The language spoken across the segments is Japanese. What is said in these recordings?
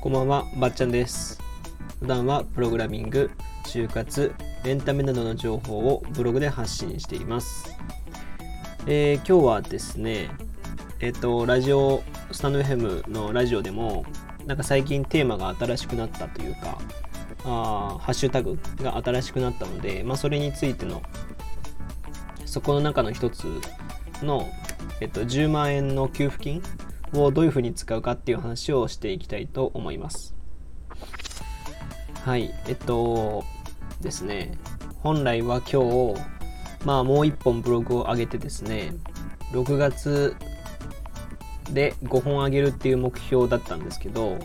こんばんは、ばっちゃんです。普段はプログラミング、就活、エンタメなどの情報をブログで発信しています。えー今日はですね、えっ、と、ラジオ、スタンド FM のラジオでも、なんか最近テーマが新しくなったというか、あハッシュタグが新しくなったので、まあ、それについての、そこの中の一つの、えっと、10万円の給付金をどういうふうに使うかっていう話をしていきたいと思います。はい、えっとですね、本来は今日、まあもう一本ブログを上げてですね、6月で5本上げるっていう目標だったんですけど、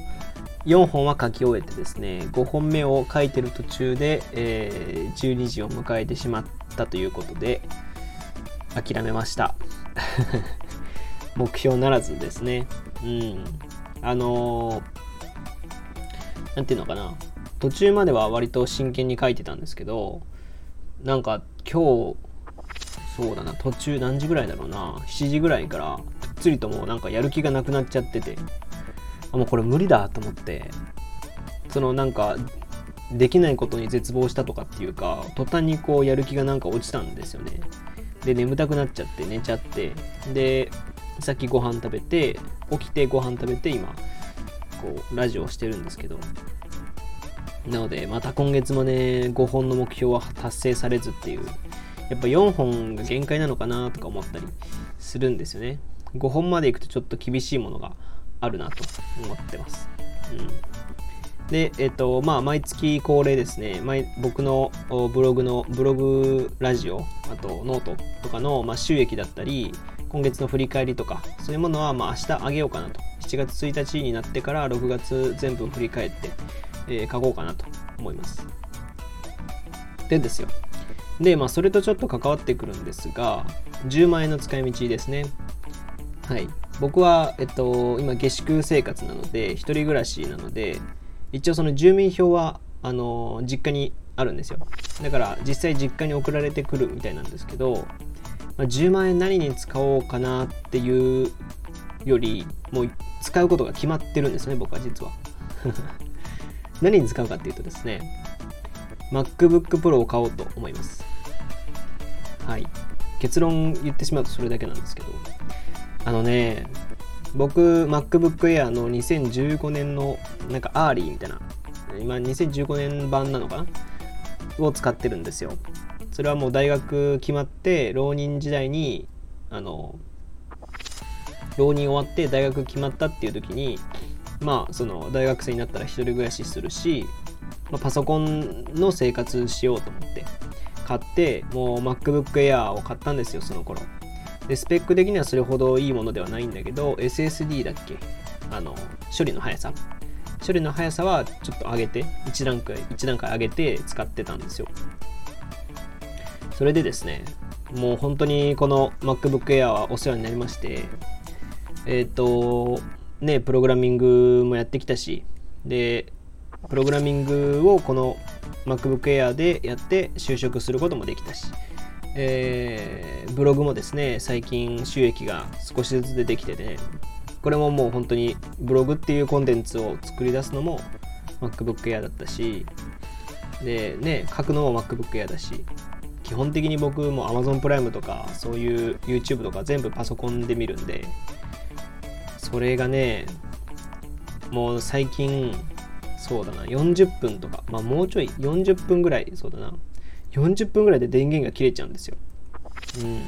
4本は書き終えてですね、5本目を書いてる途中で、えー12時を迎えてしまったということで、諦めました。目標ならずですね。うん。あのーなんていうのかな。途中までは割と真剣に書いてたんですけど、なんか今日、そうだな、途中何時ぐらいだろうな、7時ぐらいから、ぷっつりともうなんかやる気がなくなっちゃってて、あ、もうこれ無理だと思って、そのなんか、できないことに絶望したとかっていうか、途端にこうやる気がなんか落ちたんですよね。で、眠たくなっちゃって寝ちゃって、で、さっきご飯食べて、起きてご飯食べて今、こう、ラジオをしてるんですけど、なので、また今月もね、5本の目標は達成されずっていう、やっぱ4本が限界なのかなとか思ったりするんですよね。5本までいくとちょっと厳しいものがあるなと思ってます。うんで、えっと、まあ、毎月恒例ですね、毎僕のブログの、ブログラジオ、あとノートとかの、まあ、収益だったり、今月の振り返りとか、そういうものは、まあ、明日あげようかなと。7月1日になってから6月全部振り返って、えー書こうかなと思います。でですよ。で、まあ、それとちょっと関わってくるんですが、10万円の使い道ですね。はい。僕は、えっと、今、下宿生活なので、一人暮らしなので、一応その住民票は、あの、実家にあるんですよ。だから、実際実家に送られてくるみたいなんですけど、まあ、10万円何に使おうかなっていうより、もう使うことが決まってるんですね、僕は実は。何に使うかっていうとですね、MacBook Pro を買おうと思います。はい。結論言ってしまうとそれだけなんですけど、あのね、僕、MacBook Air の2015年のなんかアーリーみたいな、今2015年版なのかな？を使ってるんですよ。それはもう大学決まって、浪人時代に、あの、浪人終わって大学決まったっていう時に、まあ、その大学生になったら一人暮らしするし、まあ、パソコンの生活しようと思って買ってもう MacBook Air を買ったんですよその頃。でスペック的にはそれほどいいものではないんだけど SSD だっけ？あの処理の速さ。処理の速さはちょっと上げて1段階1段階上げて使ってたんですよ。それでですねもう本当にこの MacBook Air はお世話になりましてえっ、とねプログラミングもやってきたしでプログラミングをこの MacBook Air でやって就職することもできたし、えーブログもですね最近収益が少しずつ出てきてねこれももう本当にブログっていうコンテンツを作り出すのも MacBook Air だったしでね書くのも MacBook Air だし基本的に僕も Amazon プライムとかそういう YouTube とか全部パソコンで見るんでそれがねもう最近そうだな40分とかまあもうちょい40分ぐらいそうだな40分ぐらいで電源が切れちゃうんですよ。うん。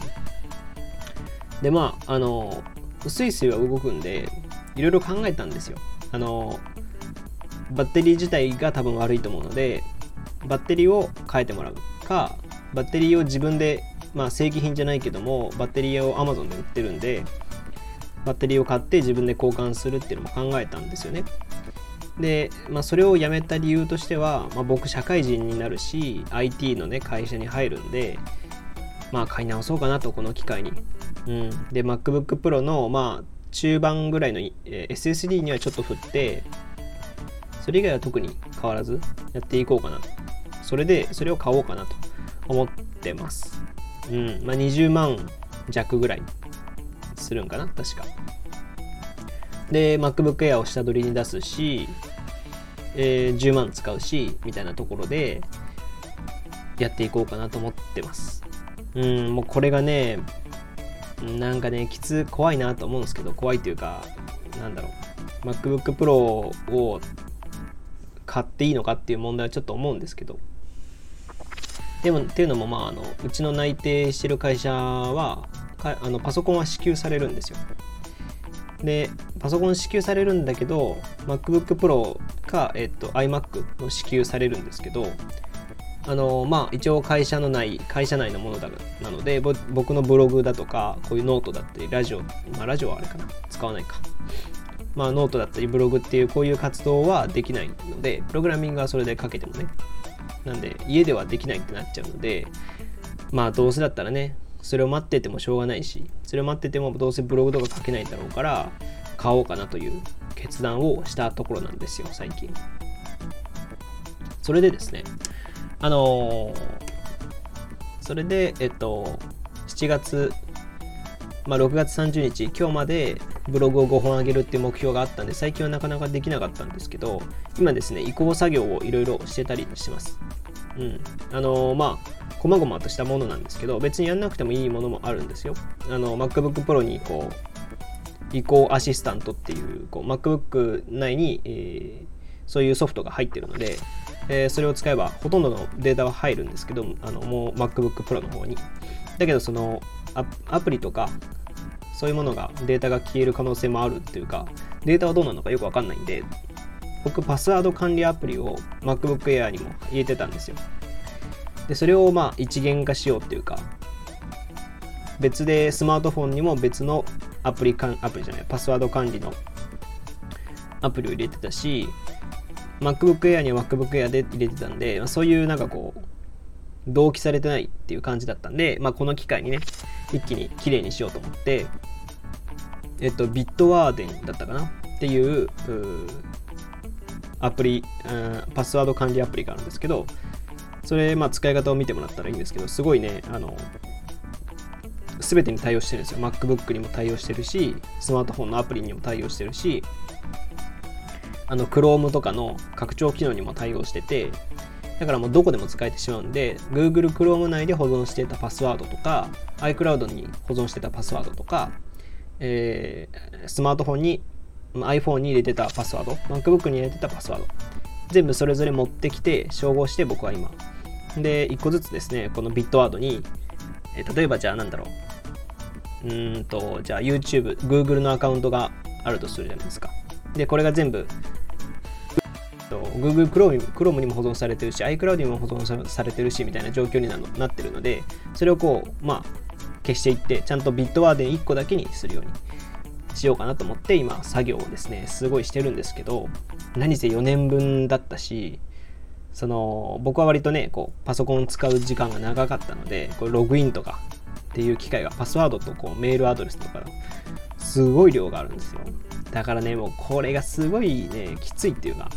でまああのスイスイは動くんでいろいろ考えたんですよ。あのバッテリー自体が多分悪いと思うのでバッテリーを変えてもらうかバッテリーを自分でまあ正規品じゃないけどもバッテリーを Amazon で売ってるんでバッテリーを買って自分で交換するっていうのも考えたんですよね。で、まあ、それをやめた理由としては、まあ、僕社会人になるし IT のね会社に入るんでまあ買い直そうかなとこの機会に、うん、で MacBook Pro のまあ中盤ぐらいの、え SSD にはちょっと振ってそれ以外は特に変わらずやっていこうかなと。それでそれを買おうかなと思ってます。うん。まあ20万弱ぐらいするんかな確か。で MacBook Air を下取りに出すし、えー、10万使うしみたいなところでやっていこうかなと思ってます。うんもうこれがねなんかねきつ怖いなと思うんですけど怖いっていうかなんだろう。MacBook Pro を買っていいのかっていう問題はちょっと思うんですけど。でもっていうのもまああのうちの内定してる会社はかあのパソコンは支給されるんですよ。でパソコン支給されるんだけど MacBook Pro か、えっと、iMac の支給されるんですけどあのまあ一応会社の内会社内のものだなので僕のブログだとかこういうノートだったりラジオまあラジオはあれかな。使わないか。まあノートだったりブログっていうこういう活動はできないのでプログラミングはそれでかけてもね。なんで家ではできないってなっちゃうのでまあどうせだったらねそれを待っててもしょうがないしそれを待っててもどうせブログとか書けないだろうから買おうかなという決断をしたところなんですよ最近それでですねあのー、それで、えっと、7月、まあ、6月30日、今日までブログを5本上げるっていう目標があったんで、最近はなかなかできなかったんですけど、今ですね、移行作業をいろいろしてたりします。うん。あのー、まあ、こまごまとしたものなんですけど、別にやんなくてもいいものもあるんですよ。あの、MacBook Pro にこう、移行アシスタントっていう、こう MacBook 内に、えー、そういうソフトが入ってるので、えー、それを使えばほとんどのデータは入るんですけどあのもう MacBook Pro の方にだけどそのアプリとかそういうものがデータが消える可能性もあるっていうかデータはどうなのかよくわかんないんで僕パスワード管理アプリを MacBook Air にも入れてたんですよでそれをまあ一元化しようっていうか別でスマートフォンにも別のアプリかんアプリじゃないパスワード管理のアプリを入れてたし MacBook Air には MacBook Air で入れてたんで、まあ、そういうなんかこう、同期されてないっていう感じだったんで、まあ、この機会にね、一気に綺麗にしようと思って、えっと、ビットワーデンだったかな？っていうアプリ、うんパスワード管理アプリがあるんですけど、それ、まあ、使い方を見てもらったらいいんですけど、すごいね、あの、すべてに対応してるんですよ。MacBook にも対応してるし、スマートフォンのアプリにも対応してるし、あの Chrome とかの拡張機能にも対応しててだからもうどこでも使えてしまうんで Google Chrome 内で保存してたパスワードとか iCloud に保存してたパスワードとか、えー、スマートフォンに iPhone に入れてたパスワード MacBook に入れてたパスワード全部それぞれ持ってきて照合して僕は今で1個ずつですねこのビットワードに、え、例えばじゃあなんだろう。うんとじゃあ YouTube Google のアカウントがあるとするじゃないですか。でこれが全部 Google Chrome, Chrome にも保存されてるし iCloud にも保存されてるしみたいな状況にななってるのでそれをこうまあ消していってちゃんとビットワーデン1個だけにするようにしようかなと思って今作業をですねすごいしてるんですけど何せ4年分だったしその僕は割とねこうパソコンを使う時間が長かったのでこれログインとかっていう機会がパスワードとこうメールアドレスとかすごい量があるんですよ。だからねもうこれがすごいねきついっていうか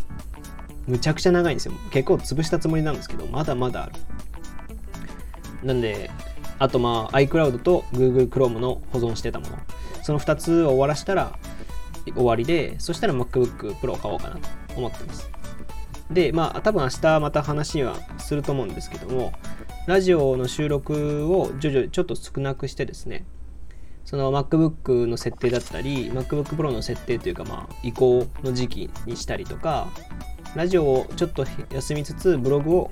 むちゃくちゃ長いんですよ。結構潰したつもりなんですけどまだまだある。なんであとまあ iCloud と Google Chrome の保存してたもの。その2つを終わらしたら終わりでそしたら MacBook Pro を買おうかなと思ってます。でまあ多分明日また話はすると思うんですけどもラジオの収録を徐々にちょっと少なくしてですねその MacBook の設定だったり MacBook Pro の設定というかまあ移行の時期にしたりとかラジオをちょっと休みつつブログを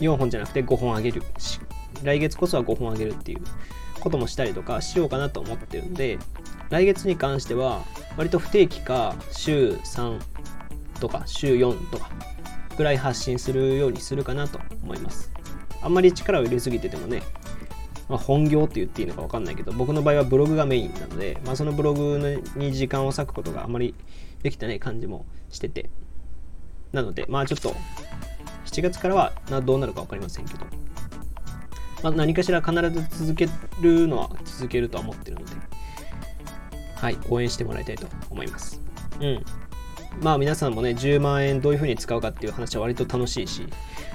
4本じゃなくて5本上げる来月こそは5本上げるっていうこともしたりとかしようかなと思ってるんで来月に関しては割と不定期か週3とか週4とかぐらい発信するようにするかなと思います。あんまり力を入れすぎててもねまあ、本業って言っていいのか分かんないけど僕の場合はブログがメインなので、まあ、そのブログに時間を割くことがあまりできてない感じもしてて。なのでまあちょっと7月からはどうなるか分かりませんけど、まあ、何かしら必ず続けるのは続けるとは思ってるのではい応援してもらいたいと思います。うん。まあ皆さんもね10万円どういうふうに使うかっていう話は割と楽しいし、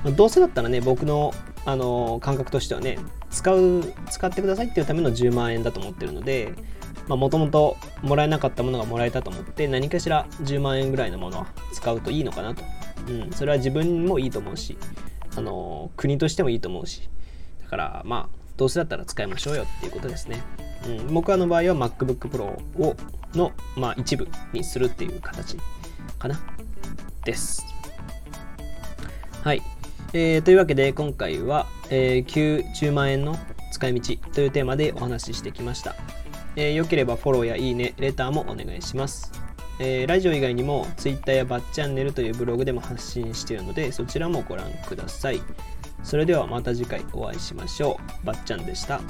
まあ、どうせだったらね僕のあの感覚としてはね使う使ってくださいっていうための10万円だと思ってるのでもともともらえなかったものがもらえたと思って何かしら10万円ぐらいのものは使うといいのかなと、うん、それは自分もいいと思うしあの国としてもいいと思うしだからまあどうせだったら使いましょうよっていうことですね、うん、僕の場合は MacBook Pro をの、まあ、一部にするっていう形。かな？ですはい、えー、というわけで今回は、えー、90万円の使い道というテーマでお話ししてきました。えー、よければフォローやいいね、レターもお願いします。えー、ラジオ以外にも Twitter やバッチャンネルというブログでも発信しているのでそちらもご覧ください。それではまた次回お会いしましょう。ばっちゃんでした。